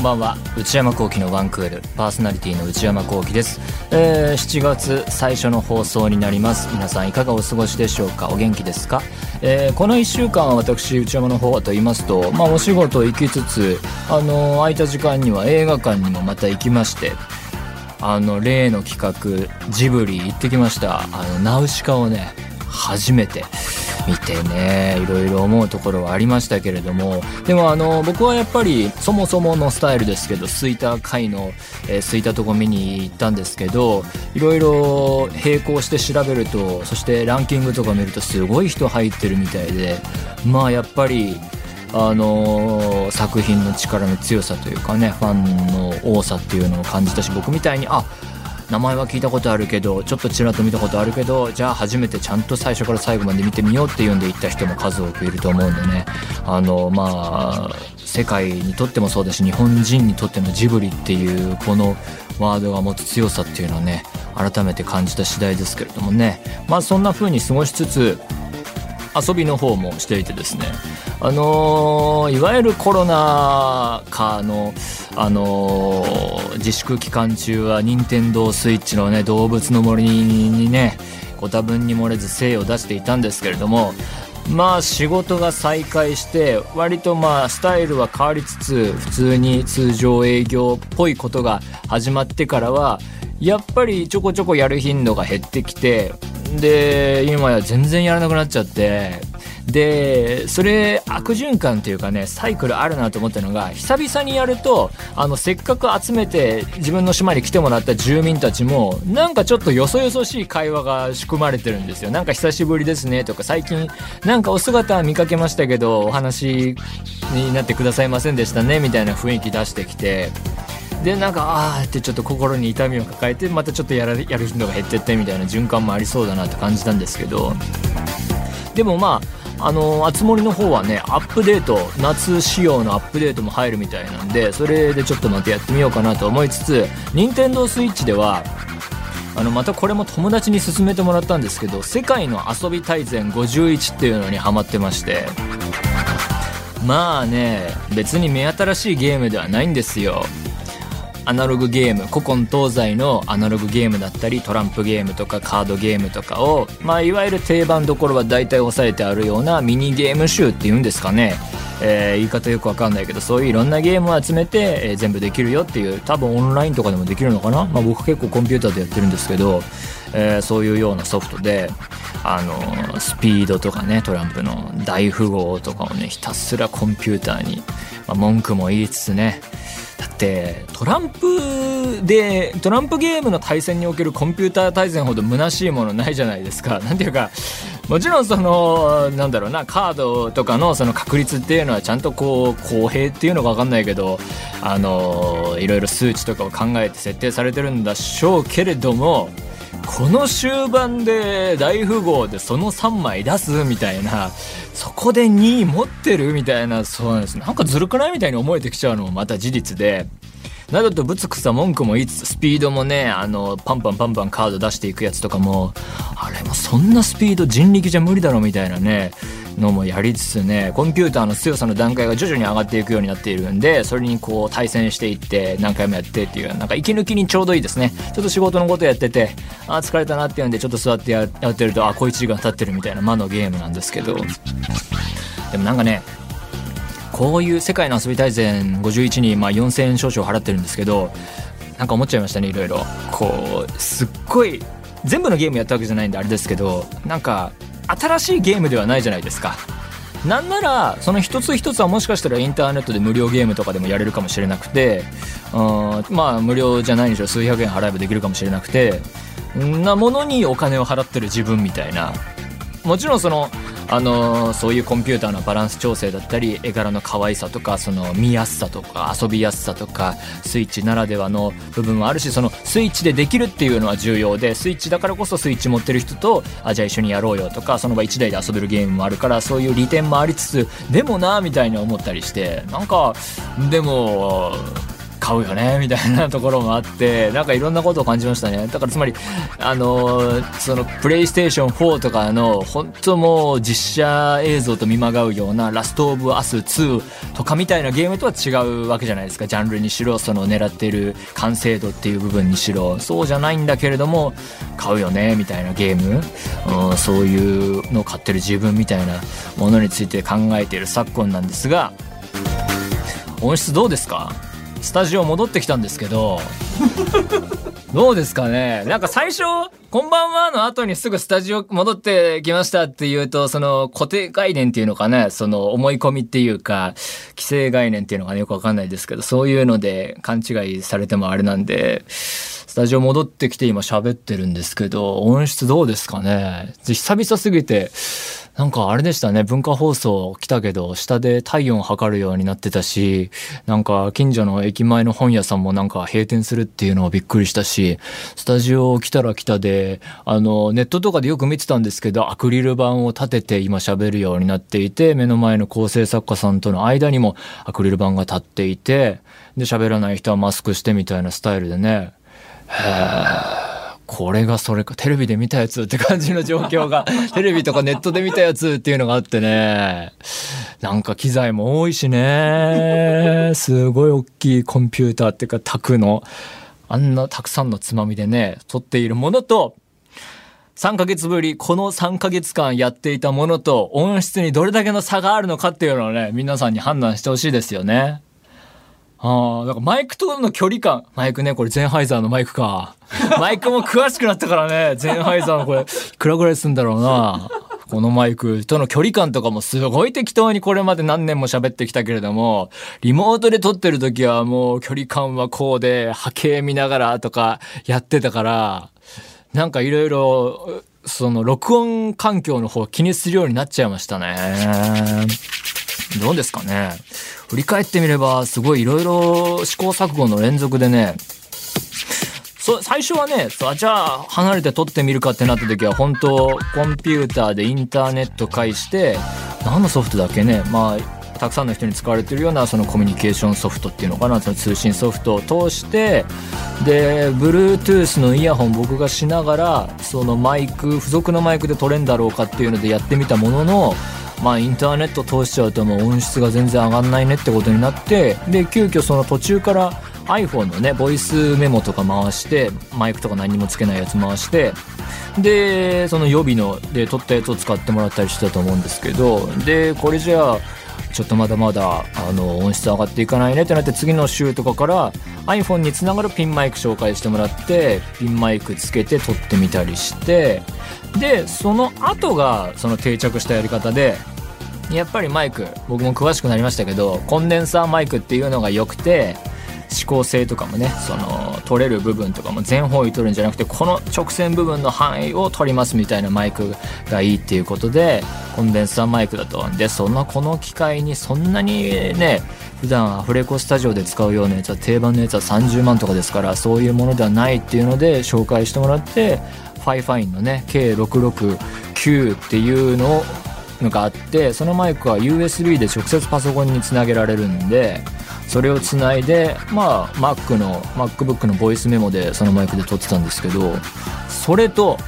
んばんは。内山聖輝のワンクール。パーソナリティの内山聖輝です、えー、7月最初の放送になります。皆さんいかがお過ごしでしょうか？お元気ですか、えー、この1週間私内山の方はと言いますと、まあ、お仕事行きつつ、あのー、空いた時間には映画館にもまた行きましてあの例の企画ジブリ行ってきました。あのナウシカをね初めて。見てねいろいろ思うところはありましたけれども。でもあの僕はやっぱりそもそものスタイルですけどすいた回の、えー、すいたとこ見に行ったんですけどいろいろ並行して調べるとそしてランキングとか見るとすごい人入ってるみたいでまあやっぱりあのー、作品の力の強さというかねファンの多さっていうのを感じたし僕みたいにあ名前は聞いたことあるけどちょっとちらっと見たことあるけどじゃあ初めてちゃんと最初から最後まで見てみようっていうんで行った人も数多くいると思うんでね。あのまあ世界にとってもそうだし日本人にとってのジブリっていうこのワードが持つ強さっていうのをね改めて感じた次第ですけれどもね。まあそんな風に過ごしつつ遊びの方もしていてですねあのー、いわゆるコロナ禍の、あのー、自粛期間中は任天堂スイッチのね動物の森にねご多分に漏れず精を出していたんですけれどもまあ仕事が再開して割とまあスタイルは変わりつつ普通に通常営業っぽいことが始まってからはやっぱりちょこちょこやる頻度が減ってきてで今や全然やらなくなっちゃって。でそれ悪循環っていうかねサイクルあるなと思ったのが久々にやるとあのせっかく集めて自分の島に来てもらった住民たちもなんかちょっとよそよそしい会話が仕組まれてるんですよ。なんか久しぶりですねとか最近なんかお姿見かけましたけどお話になってくださいませんでしたねみたいな雰囲気出してきて。でなんかああってちょっと心に痛みを抱えてまたちょっとやらやる頻度が減ってってみたいな循環もありそうだなって感じたんですけど。でもまああのあつ森の方はねアップデート夏仕様のアップデートも入るみたいなんでそれでちょっとまたやってみようかなと思いつつ任天堂 switch ではあのまたこれも友達に勧めてもらったんですけど「世界の遊び大全51」っていうのにハマってまして。まあね別に目新しいゲームではないんですよ。アナログゲーム古今東西のアナログゲームだったりトランプゲームとかカードゲームとかを、まあ、いわゆる定番どころは大体押さえてあるようなミニゲーム集っていうんですかね、えー、言い方よくわかんないけどそういういろんなゲームを集めて、えー、全部できるよっていう多分オンラインとかでもできるのかな、まあ、僕結構コンピューターでやってるんですけど、えー、そういうようなソフトであのスピードとかねトランプの大富豪とかをねひたすらコンピューターに、まあ、文句も言いつつねだってトランプでトランプゲームの対戦におけるコンピューター対戦ほど虚しいものないじゃないですか。何ていうかもちろんそのなんだろうなカードとかのその確率っていうのはちゃんとこう公平っていうのか分かんないけどあのいろいろ数値とかを考えて設定されてるんでしょうけれどもこの終盤で大富豪でその3枚出すみたいなそこで2位持ってるみたいなそうなんです。なんかずるくないみたいに思えてきちゃうのもまた事実で。などとぶつくさ文句も言いつつスピードもねあのパンパンパンパンカード出していくやつとかもあれもそんなスピード人力じゃ無理だろみたいなね。のもやりつつねコンピューターの強さの段階が徐々に上がっていくようになっているんでそれにこう対戦していって何回もやってっていうなんか息抜きにちょうどいいですね。ちょっと仕事のことやっててあ疲れたなっていうんでちょっと座ってやってるとあ小1時間経ってるみたいな魔のゲームなんですけど。でもなんかねこういう世界の遊び大全51にまあ4000円少々払ってるんですけどなんか思っちゃいましたねいろいろ。こうすっごい全部のゲームやったわけじゃないんであれですけどなんか新しいゲームではないじゃないですか。なんならその一つ一つはもしかしたらインターネットで無料ゲームとかでもやれるかもしれなくてうんまあ無料じゃないにしろ数百円払えばできるかもしれなくてんなものにお金を払ってる自分みたいな。もちろんそのあのそういうコンピューターのバランス調整だったり絵柄の可愛さとかその見やすさとか遊びやすさとかスイッチならではの部分はあるしそのスイッチでできるっていうのは重要でスイッチだからこそスイッチ持ってる人とあじゃあ一緒にやろうよとかその場1台で遊べるゲームもあるからそういう利点もありつつでもなみたいに思ったりしてなんかでも買うよねみたいなところもあってなんかいろんなことを感じましたね。だからつまりあのそのプレイステーション4とかの本当もう実写映像と見まがうようなラストオブアス2とかみたいなゲームとは違うわけじゃないですか。ジャンルにしろその狙ってる完成度っていう部分にしろそうじゃないんだけれども買うよねみたいなゲーム、うん、そういうのを買ってる自分みたいなものについて考えている昨今なんですが音質どうですか？スタジオ戻ってきたんですけど どうですかね？なんか最初、こんばんはの後にすぐスタジオ戻ってきましたっていうと、その固定概念っていうのかね、その思い込みっていうか、規制概念っていうのがね、よくわかんないですけど、そういうので勘違いされてもあれなんで、スタジオ戻ってきて今喋ってるんですけど、音質どうですかね？久々すぎて、なんかあれでしたね、文化放送来たけど、下で体温測るようになってたし、なんか近所の駅前の本屋さんもなんか閉店するっていうのをびっくりしたし、スタジオ来たら来たで、あの、ネットとかでよく見てたんですけど、アクリル板を立てて今喋るようになっていて、目の前の構成作家さんとの間にもアクリル板が立っていて、で、喋らない人はマスクしてみたいなスタイルでね、へー。これがそれか、テレビで見たやつって感じの状況が、テレビとかネットで見たやつっていうのがあってね、なんか機材も多いしね、すごい大きいコンピューターっていうか、卓の、あんなたくさんのつまみでね、撮っているものと、3ヶ月ぶり、この3ヶ月間やっていたものと音質にどれだけの差があるのかっていうのをね、皆さんに判断してほしいですよね。ああ、なんかマイクとの距離感。マイクね、これゼンハイザーのマイクか。マイクも詳しくなったからね、ゼンハイザーのこれ、いくらぐらいすんだろうな。このマイクとの距離感とかもすごい適当にこれまで何年も喋ってきたけれども、リモートで撮ってる時はもう距離感はこうで波形見ながらとかやってたから、なんかいろいろ、その録音環境の方気にするようになっちゃいましたね。どうですかね。振り返ってみれば、すごいいろいろ試行錯誤の連続でね、そ最初はねそうじゃあ離れて撮ってみるかってなった時は本当コンピューターでインターネット介して何のソフトだっけね。まあたくさんの人に使われてるようなそのコミュニケーションソフトっていうのかな。その通信ソフトを通してで Bluetooth のイヤホン僕がしながらそのマイク付属のマイクで撮れんだろうかっていうのでやってみたもののまあインターネット通しちゃうともう音質が全然上がんないねってことになってで急遽その途中から iPhone のねボイスメモとか回してマイクとか何もつけないやつ回してでその予備ので撮ったやつを使ってもらったりしてたと思うんですけどでこれじゃあちょっとまだまだあの音質上がっていかないねってなって次の週とかから iPhone につながるピンマイク紹介してもらってピンマイクつけて撮ってみたりしてでその後がその定着したやり方でやっぱりマイク僕も詳しくなりましたけどコンデンサーマイクっていうのが良くて指向性とかもねその取れる部分とかも全方位取るんじゃなくてこの直線部分の範囲を取りますみたいなマイクがいいっていうことでコンデンサーマイクだとでそんなこの機械にそんなにね普段アフレコスタジオで使うようなやつは定番のやつは30万とかですからそういうものではないっていうので紹介してもらってFIFINE のね K669 っていうのをのがあってそのマイクは USB で直接パソコンにつなげられるんでそれをつないでまあ Mac の MacBook のボイスメモでそのマイクで撮ってたんですけどそれと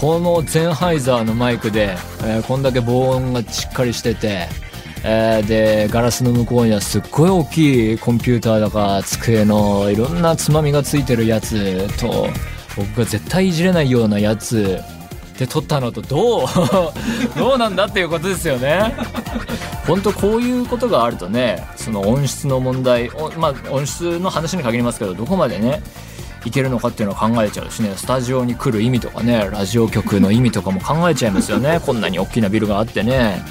このゼンハイザーのマイクで、えー、こんだけ防音がしっかりしてて、えー、でガラスの向こうにはすっごい大きいコンピューターだか机のいろんなつまみがついてるやつと僕が絶対いじれないようなやつで撮ったのとどう どうなんだっていうことですよね。本当こういうことがあるとねその音質の問題まあ音質の話に限りますけどどこまでねいけるのかっていうのを考えちゃうしねスタジオに来る意味とかねラジオ局の意味とかも考えちゃいますよね。こんなに大きなビルがあってね。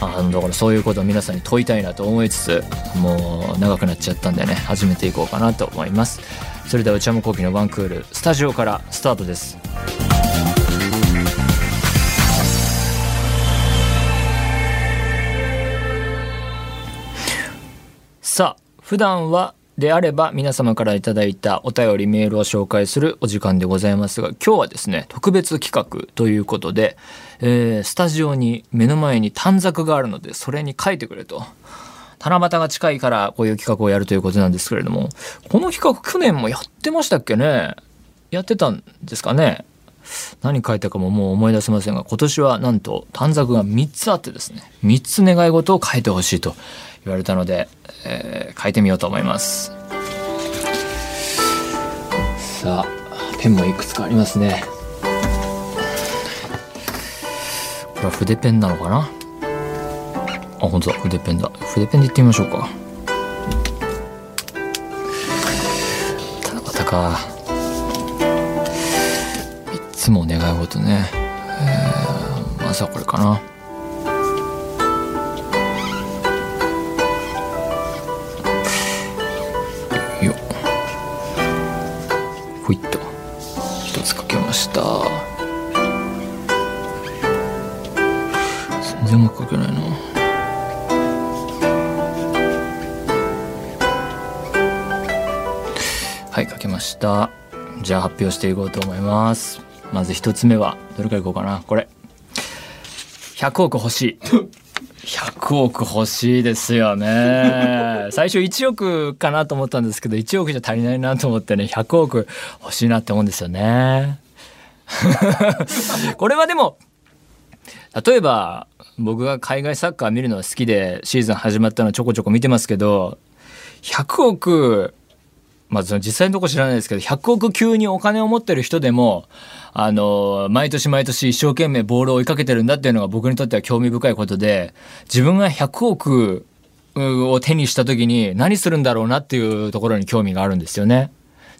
あのだからそういうことを皆さんに問いたいなと思いつつもう長くなっちゃったんでね始めていこうかなと思います。それでは内山聖輝のワンクールスタジオからスタートです。さあ普段はであれば皆様からいただいたお便りメールを紹介するお時間でございますが今日はですね特別企画ということで、えー、スタジオに目の前に短冊があるのでそれに書いてくれと。七夕が近いからこういう企画をやるということなんですけれども、この企画去年もやってましたっけね？やってたんですかね？何書いたかももう思い出せませんが、今年はなんと短冊が3つあってですね、3つ願い事を書いてほしいと言われたので、えー、書いてみようと思います。さあ、ペンもいくつかありますね。これは筆ペンなのかな？あ、本当だ、筆ペンだ。筆ペンでいってみましょうか。七夕か。つも願い事ね。えー、まずはこれかな。よほいっと。一つかけました。全然うまく書けないな。はい書けましたじゃあ発表していこうと思いますまず1つ目はどれからいこうかな。これ。100億欲しい。100億欲しいですよね。最初1億かなと思ったんですけど1億じゃ足りないなと思ってね100億欲しいなって思うんですよね。これはでも例えば僕が海外サッカー見るのは好きでシーズン始まったのちょこちょこ見てますけど100億まあ、その実際のとこ知らないですけど100億級にお金を持ってる人でもあの毎年毎年一生懸命ボールを追いかけてるんだっていうのが僕にとっては興味深いことで自分が100億を手にした時に何するんだろうなっていうところに興味があるんですよね。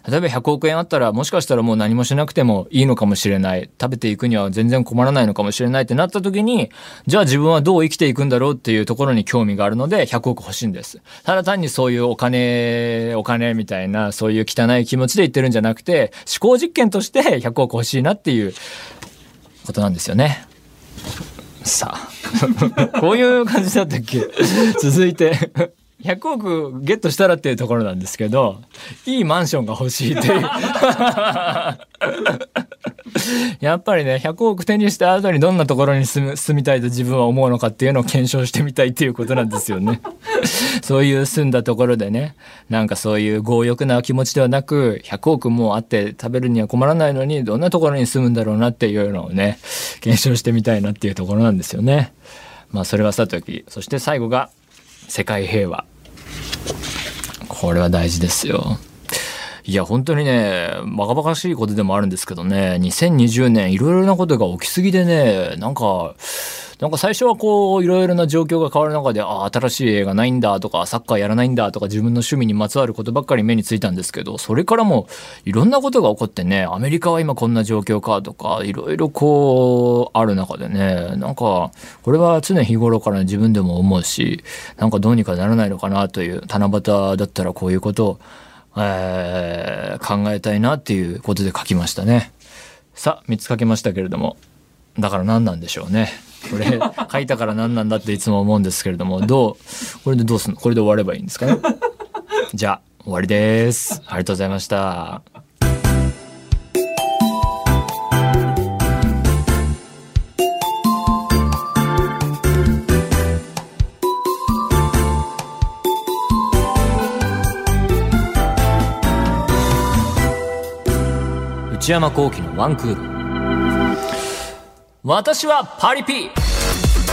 例えば100億円あったらもしかしたらもう何もしなくてもいいのかもしれない。食べていくには全然困らないのかもしれないってなった時にじゃあ自分はどう生きていくんだろうっていうところに興味があるので100億欲しいんです。ただ単にそういうお金お金みたいなそういう汚い気持ちで言ってるんじゃなくて思考実験として100億欲しいなっていうことなんですよね。さあ。こういう感じだったっけ？続いて。100億ゲットしたらっていうところなんですけど、いいマンションが欲しいという やっぱりね、100億手にした後にどんなところに住みたいと自分は思うのかっていうのを検証してみたいっていうことなんですよね。そういう住んだところでね、なんかそういう強欲な気持ちではなく、100億もあって食べるには困らないのに、どんなところに住むんだろうなっていうのをね、検証してみたいなっていうところなんですよね。まあそれはさておき、そして最後が、世界平和これは大事ですよ。いや本当にねバカバカしいことでもあるんですけどね。2020年いろいろなことが起きすぎでねなんかなんか最初はこういろいろな状況が変わる中でああ新しい映画ないんだとかサッカーやらないんだとか自分の趣味にまつわることばっかり目についたんですけどそれからもいろんなことが起こってねアメリカは今こんな状況かとかいろいろこうある中でねなんかこれは常日頃から自分でも思うしなんかどうにかならないのかなという七夕だったらこういうことを、えー、考えたいなっていうことで書きましたね。さあ3つ書けましたけれどもだから何なんでしょうね。これ 書いたから何なんだっていつも思うんですけれどもどうこれでどうすんの？これで終わればいいんですかね？じゃあ終わりです。ありがとうございました。内山聖輝のワンクール。私はパリピ。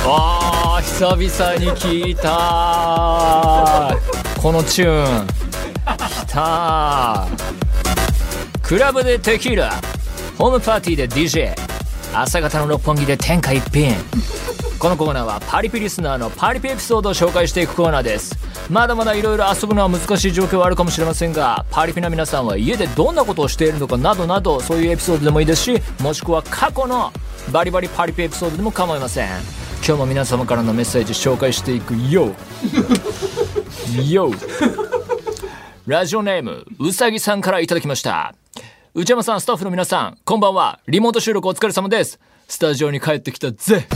あー久々に聞いた。このチューン。きた。クラブでテキーラ。ホームパーティーで DJ 朝方の六本木で天下一品。このコーナーはパリピリスナーのパリピエピソードを紹介していくコーナーです。まだまだいろいろ遊ぶのは難しい状況はあるかもしれませんがパリピな皆さんは家でどんなことをしているのかなどなどそういうエピソードでもいいですしもしくは過去のバリバリパリピエピソードでも構いません。今日も皆様からのメッセージ紹介していくよよラジオネームうさぎさんからいただきました。内山さんスタッフの皆さんこんばんは。リモート収録お疲れ様です。スタジオに帰ってきたぜ。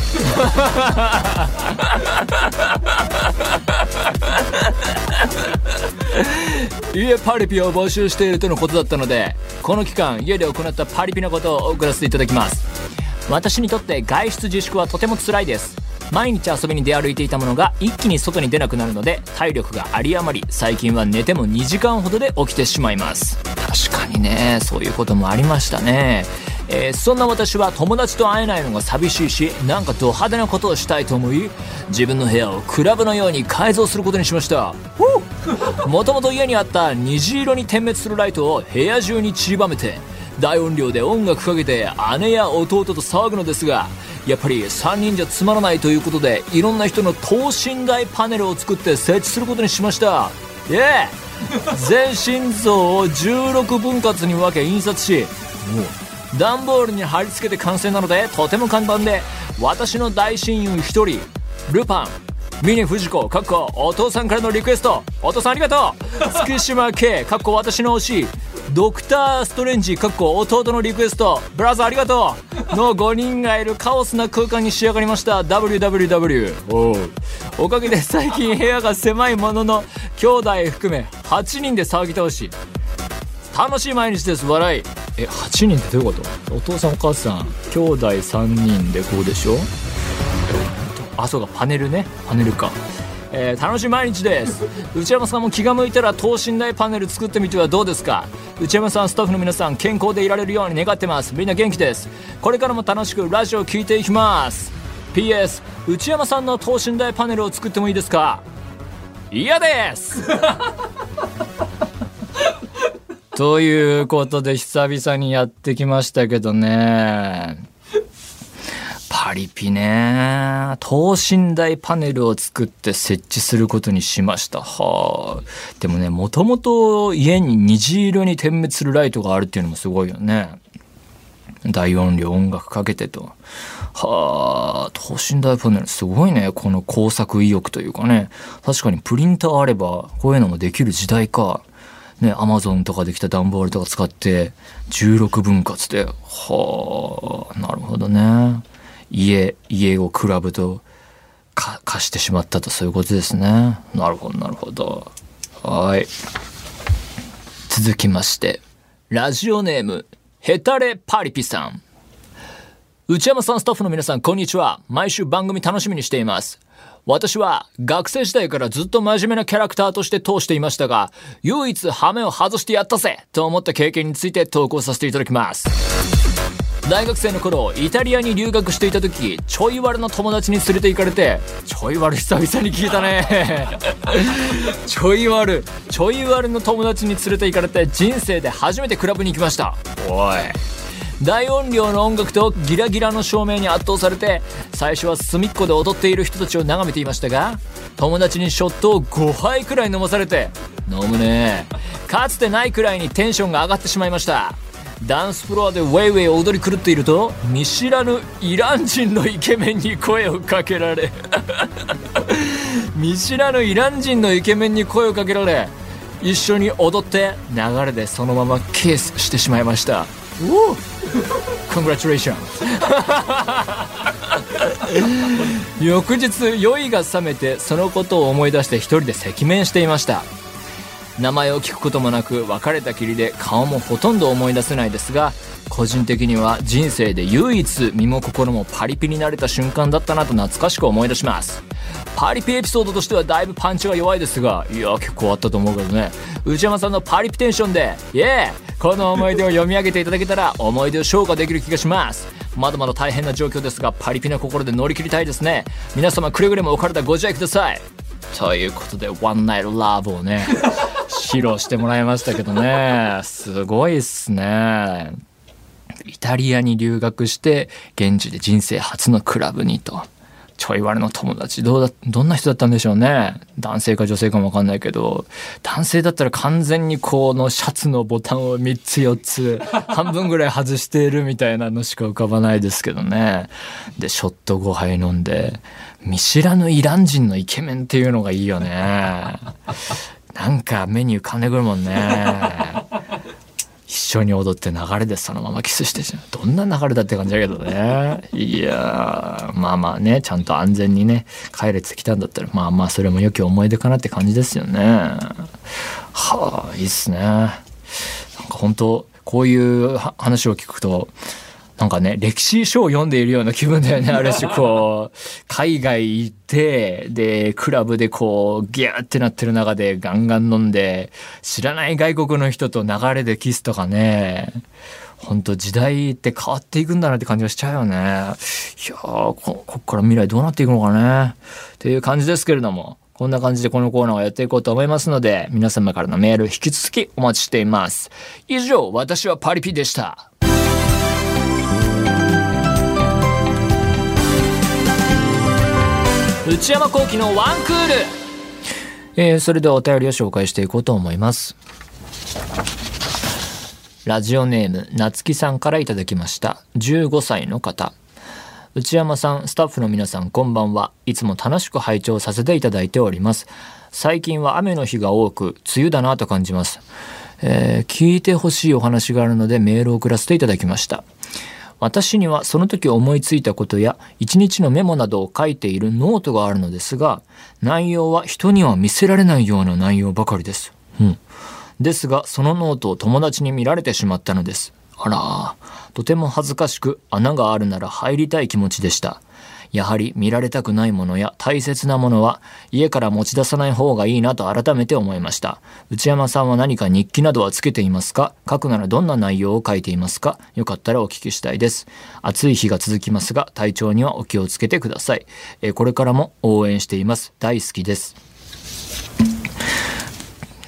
家パリピを募集しているとのことだったのでこの期間家で行ったパリピなことを送らせていただきます私にとって外出自粛はとても辛いです。毎日遊びに出歩いていたものが一気に外に出なくなるので体力が有り余り最近は寝ても2時間ほどで起きてしまいます。確かにねそういうこともありましたね。えー、そんな私は友達と会えないのが寂しいしなんかド派手なことをしたいと思い自分の部屋をクラブのように改造することにしました。もともと家にあった虹色に点滅するライトを部屋中に散りばめて大音量で音楽かけて姉や弟と騒ぐのですがやっぱり3人じゃつまらないということでいろんな人の等身大パネルを作って設置することにしました。イエー全心臓を16分割に分け印刷しもう段ボールに貼り付けて完成なのでとても簡単で私の大親友1人ルパンミニ藤子かっこお父さんからのリクエスト。お父さんありがとう。月島圭かっこ私の推しドクター・ストレンジかっこ弟のリクエスト。ブラザーありがとう。の5人がいるカオスな空間に仕上がりました。WWW おおかげで最近部屋が狭いものの兄弟含め8人で騒ぎ倒し。楽しい毎日です。笑い。え8人ってどういうこと？お父さんお母さん兄弟3人でこうでしょ？あそうかパネルね。パネルかえー、楽しい毎日です。内山さんも気が向いたら等身大パネル作ってみてはどうですか？内山さんスタッフの皆さん健康でいられるように願ってます。みんな元気です。これからも楽しくラジオを聴いていきます。PS 内山さんの等身大パネルを作ってもいいですか？嫌です。ということで久々にやってきましたけどねパリピね。等身大パネルを作って設置することにしました。はあ。でもね、もともと家に虹色に点滅するライトがあるっていうのもすごいよね。大音量音楽かけてと。はあ、等身大パネルすごいね。この工作意欲というかね。確かにプリンターあればこういうのもできる時代か。ね、アマゾンとかできた段ボールとか使って16分割で。はあ、なるほどね。家家をクラブと貸してしまったとそういうことですね。なるほどなるほど。はい。続きましてラジオネームヘタレパリピさん。内山さんスタッフの皆さんこんにちは。毎週番組楽しみにしています。私は学生時代からずっと真面目なキャラクターとして通していましたが唯一ハメを外してやったぜと思った経験について投稿させていただきます。大学生の頃イタリアに留学していた時ちょい悪の友達に連れて行かれてちょい悪久々に聞いたね。ちょい悪ちょい悪の友達に連れて行かれて人生で初めてクラブに行きました。おい。大音量の音楽とギラギラの照明に圧倒されて最初は隅っこで踊っている人たちを眺めていましたが友達にショットを5杯くらい飲まされて飲むね。かつてないくらいにテンションが上がってしまいましたダンスフロアでウェイウェイ踊り狂っていると見知らぬイラン人のイケメンに声をかけられ。見知らぬイラン人のイケメンに声をかけられ一緒に踊って流れでそのままキスしてしまいました。おお。コングラチュレーション翌日酔いが覚めてそのことを思い出して一人で赤面していました名前を聞くこともなく別れたきりで顔もほとんど思い出せないですが個人的には人生で唯一身も心もパリピになれた瞬間だったなと懐かしく思い出します。パリピエピソードとしてはだいぶパンチが弱いですがいや結構あったと思うけどね。内山さんのパリピテンションでイエーこの思い出を読み上げていただけたら思い出を消化できる気がします。まだまだ大変な状況ですがパリピな心で乗り切りたいですね。皆様くれぐれもお体ご自愛ください。ということで「ワンナイトラブをね 披露してもらいましたけどね。すごいっすね。イタリアに留学して現地で人生初のクラブにとちょい悪の友達どうだどんな人だったんでしょうね。男性か女性かも分かんないけど。男性だったら完全にこのシャツのボタンを3つ4つ 半分ぐらい外しているみたいなのしか浮かばないですけどね。でショット5杯飲んで見知らぬイラン人のイケメンっていうのがいいよね。なんか目に浮かんでくるもんね。一緒に踊って流れでそのままキスしてしまう。どんな流れだって感じだけどね。いやまあまあねちゃんと安全にね帰れてきたんだったらまあまあそれも良き思い出かなって感じですよね。はあいいっすね。なんか本当こういう話を聞くとなんかね、歴史書を読んでいるような気分だよね。ある種こう、海外行って、で、クラブでこう、ギューってなってる中でガンガン飲んで、知らない外国の人と流れでキスとかね、本当時代って変わっていくんだなって感じがしちゃうよね。いやここっから未来どうなっていくのかね。っていう感じですけれども。こんな感じでこのコーナーをやっていこうと思いますので、皆様からのメール引き続きお待ちしています。以上、私はパリピでした。内山幸輝のワンクール、えー、それではお便りを紹介していこうと思います。ラジオネームなつきさんからいただきました。15歳の方。内山さんスタッフの皆さんこんばんは。いつも楽しく拝聴させていただいております。最近は雨の日が多く梅雨だなと感じます、えー、聞いてほしいお話があるのでメールを送らせていただきました。私にはその時思いついたことや一日のメモなどを書いているノートがあるのですが内容は人には見せられないような内容ばかりです。うん、ですがそのノートを友達に見られてしまったのです。あらとても恥ずかしく穴があるなら入りたい気持ちでした。やはり見られたくないものや大切なものは家から持ち出さない方がいいなと改めて思いました。内山さんは何か日記などはつけていますか？書くならどんな内容を書いていますか？よかったらお聞きしたいです。暑い日が続きますが体調にはお気をつけてください。えこれからも応援しています。大好きです。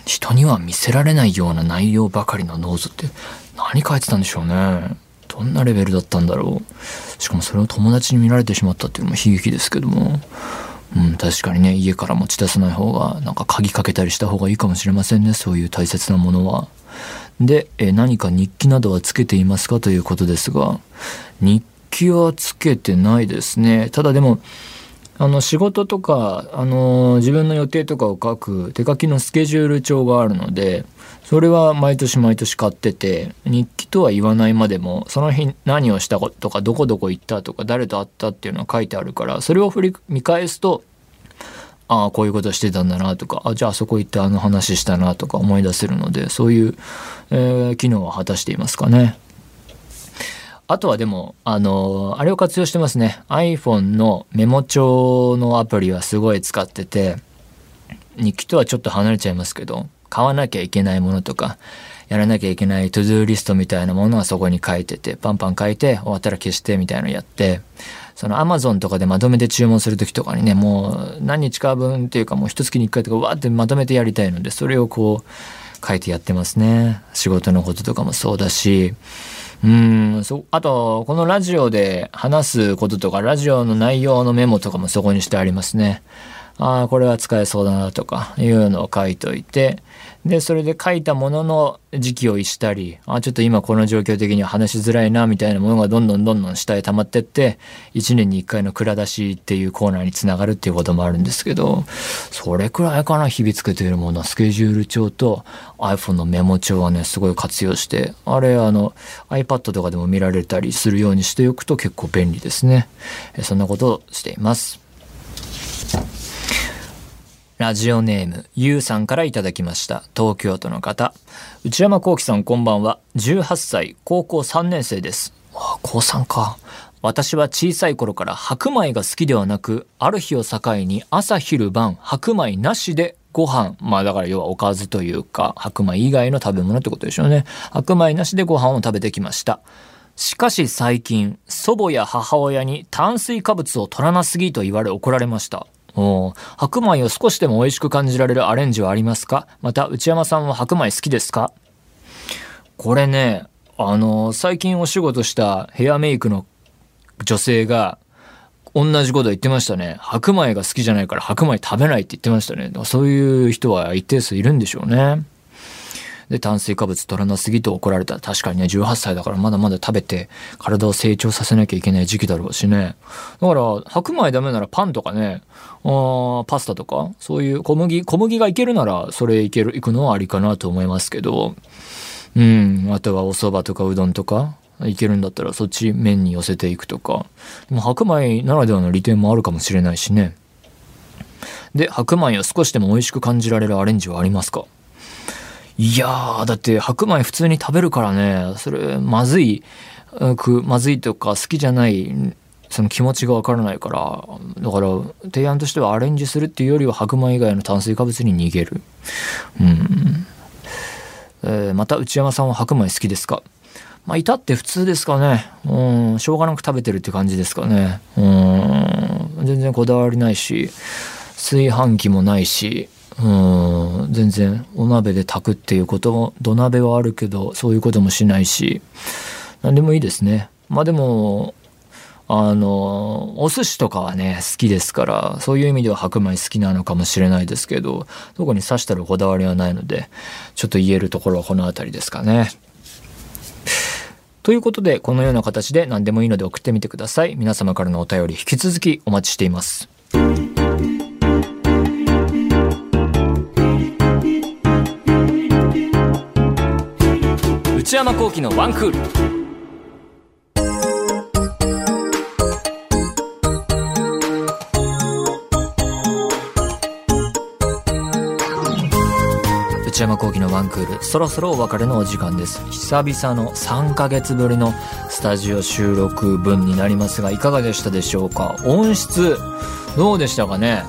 人には見せられないような内容ばかりのノートって何書いてたんでしょうね。どんなレベルだったんだろう。しかもそれを友達に見られてしまったっていうのも悲劇ですけども。うん確かにね家から持ち出さない方がなんか鍵かけたりした方がいいかもしれませんね。そういう大切なものは。でえ何か日記などはつけていますかということですが。日記はつけてないですね。ただでもあの仕事とかあの自分の予定とかを書く手書きのスケジュール帳があるのでそれは毎年毎年買ってて日記とは言わないまでもその日何をしたとかどこどこ行ったとか誰と会ったっていうのは書いてあるからそれを振り見返すとああこういうことしてたんだなとかあじゃああそこ行ってあの話したなとか思い出せるのでそういう、えー、機能は果たしていますかね。あとはでも、あの、あれを活用してますね。iPhone のメモ帳のアプリはすごい使ってて、日記とはちょっと離れちゃいますけど、買わなきゃいけないものとか、やらなきゃいけない to do list みたいなものはそこに書いてて、パンパン書いて、終わったら消してみたいなのやって、その Amazon とかでまとめて注文する時とかにね、もう何日か分っていうかもう一月に一回とかわーってまとめてやりたいので、それをこう書いてやってますね。仕事のこととかもそうだし、うんそあとこのラジオで話すこととかラジオの内容のメモとかもそこにしてありますね。ああこれは使えそうだなとかいうのを書いといてでそれで書いたものの時期を逸したりあちょっと今この状況的には話しづらいなみたいなものがどんどんどんどん下へ溜まってって1年に1回の蔵出しっていうコーナーにつながるっていうこともあるんですけどそれくらいかな日々つけているものはスケジュール帳と iPhone のメモ帳はねすごい活用してあれあの iPad とかでも見られたりするようにしておくと結構便利ですねそんなことをしています。ラジオネーム、ゆうさんからいただきました。東京都の方。内山幸輝さんこんばんは。18歳、高校3年生です。あ、高3か。私は小さい頃から白米が好きではなく、ある日を境に朝昼晩白米なしでご飯、まあだから要はおかずというか、白米以外の食べ物ってことでしょうね。白米なしでご飯を食べてきました。しかし最近、祖母や母親に炭水化物を取らなすぎと言われ怒られました。お白米を少しでも美味しく感じられるアレンジはありますか？また内山さんは白米好きですか？これねあの最近お仕事したヘアメイクの女性が同じこと言ってましたね。白米が好きじゃないから白米食べないって言ってましたね。そういう人は一定数いるんでしょうね。で炭水化物取らなすぎと怒られた。確かにね18歳だからまだまだ食べて体を成長させなきゃいけない時期だろうしね。だから白米ダメならパンとかねあパスタとかそういう小麦小麦がいけるならそれいけるいくのはありかなと思いますけど。うん。あとはお蕎麦とかうどんとかいけるんだったらそっち麺に寄せていくとか。でも白米ならではの利点もあるかもしれないしね。で白米を少しでも美味しく感じられるアレンジはありますか？いやー、だって白米普通に食べるからね、それ、まずい、くまずいとか好きじゃないその気持ちがわからないから。だから提案としてはアレンジするっていうよりは白米以外の炭水化物に逃げる。うん。えー、また内山さんは白米好きですか？まあ、いたって普通ですかね。うん、しょうがなく食べてるって感じですかね。うん、全然こだわりないし、炊飯器もないし、うん、全然お鍋で炊くっていうことも、土鍋はあるけど、そういうこともしないし、何でもいいですね。まあでも、あの、お寿司とかはね、好きですから、そういう意味では白米好きなのかもしれないですけど、特に刺したるこだわりはないので、ちょっと言えるところはこの辺りですかね。ということで、このような形で何でもいいので送ってみてください。皆様からのお便り引き続きお待ちしています。内山幸喜のワンクール。内山幸喜のワンクール、そろそろお別れのお時間です。久々の3ヶ月ぶりのスタジオ収録分になりますが、いかがでしたでしょうか？音質、どうでしたかね？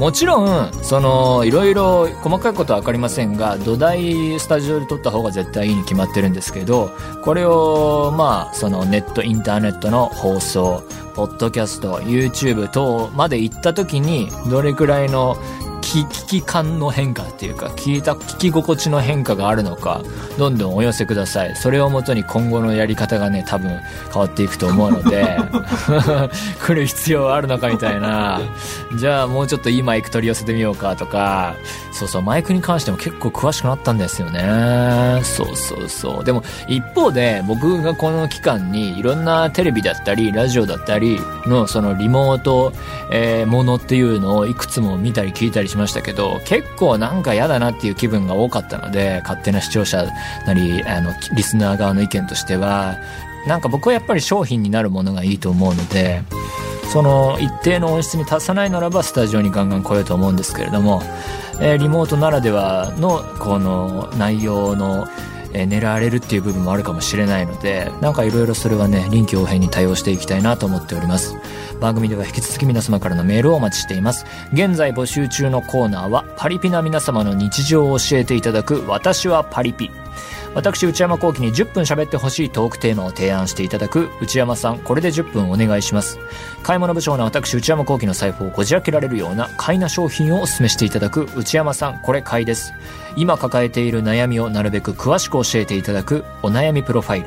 もちろん、その、いろいろ細かいことは分かりませんが、土台スタジオで撮った方が絶対いいに決まってるんですけど、これを、まあ、そのネット、インターネットの放送、ポッドキャスト、YouTube 等まで行った時に、どれくらいの聞き感の変化っていうか、聞いた、聞き心地の変化があるのか、どんどんお寄せください。それをもとに今後のやり方がね、多分変わっていくと思うので、来る必要あるのかみたいな、じゃあもうちょっといいマイク取り寄せてみようかとか、そうそう、マイクに関しても結構詳しくなったんですよね。そうそうそう。でも一方で僕がこの期間にいろんなテレビだったり、ラジオだったりのそのリモート、えー、ものっていうのをいくつも見たり聞いたりしましたけど、結構なんか嫌だなっていう気分が多かったので、勝手な視聴者なり、あの、リスナー側の意見としては、なんか僕はやっぱり商品になるものがいいと思うので、その一定の音質に達さないならばスタジオにガンガン来ようと思うんですけれども、えー、リモートならではのこの内容のえ狙われるっていう部分もあるかもしれないので、なんかいろいろそれはね、臨機応変に対応していきたいなと思っております。番組では引き続き皆様からのメールをお待ちしています。現在募集中のコーナーは、パリピな皆様の日常を教えていただく、私はパリピ。私内山幸輝に10分喋ってほしいトークテーマを提案していただく内山さんこれで10分お願いします。買い物部長の私内山幸輝の財布をこじ開けられるような買いな商品をお勧めしていただく内山さんこれ買いです。今抱えている悩みをなるべく詳しく教えていただくお悩みプロファイル。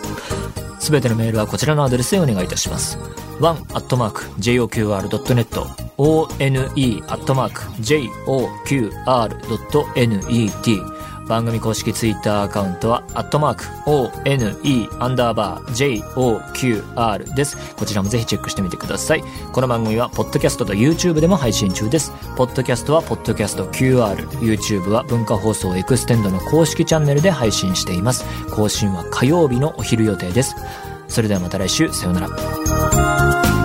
すべてのメールはこちらのアドレスでお願いいたします。one.joqr.net one.joqr.net 番組公式ツイッターアカウントは、アットマーク、one, アンダーバー、joqr です。こちらもぜひチェックしてみてください。この番組は、ポッドキャストと YouTube でも配信中です。ポッドキャストは、ポッドキャスト QR、YouTube は文化放送エクステンドの公式チャンネルで配信しています。更新は火曜日のお昼予定です。それではまた来週、さようなら。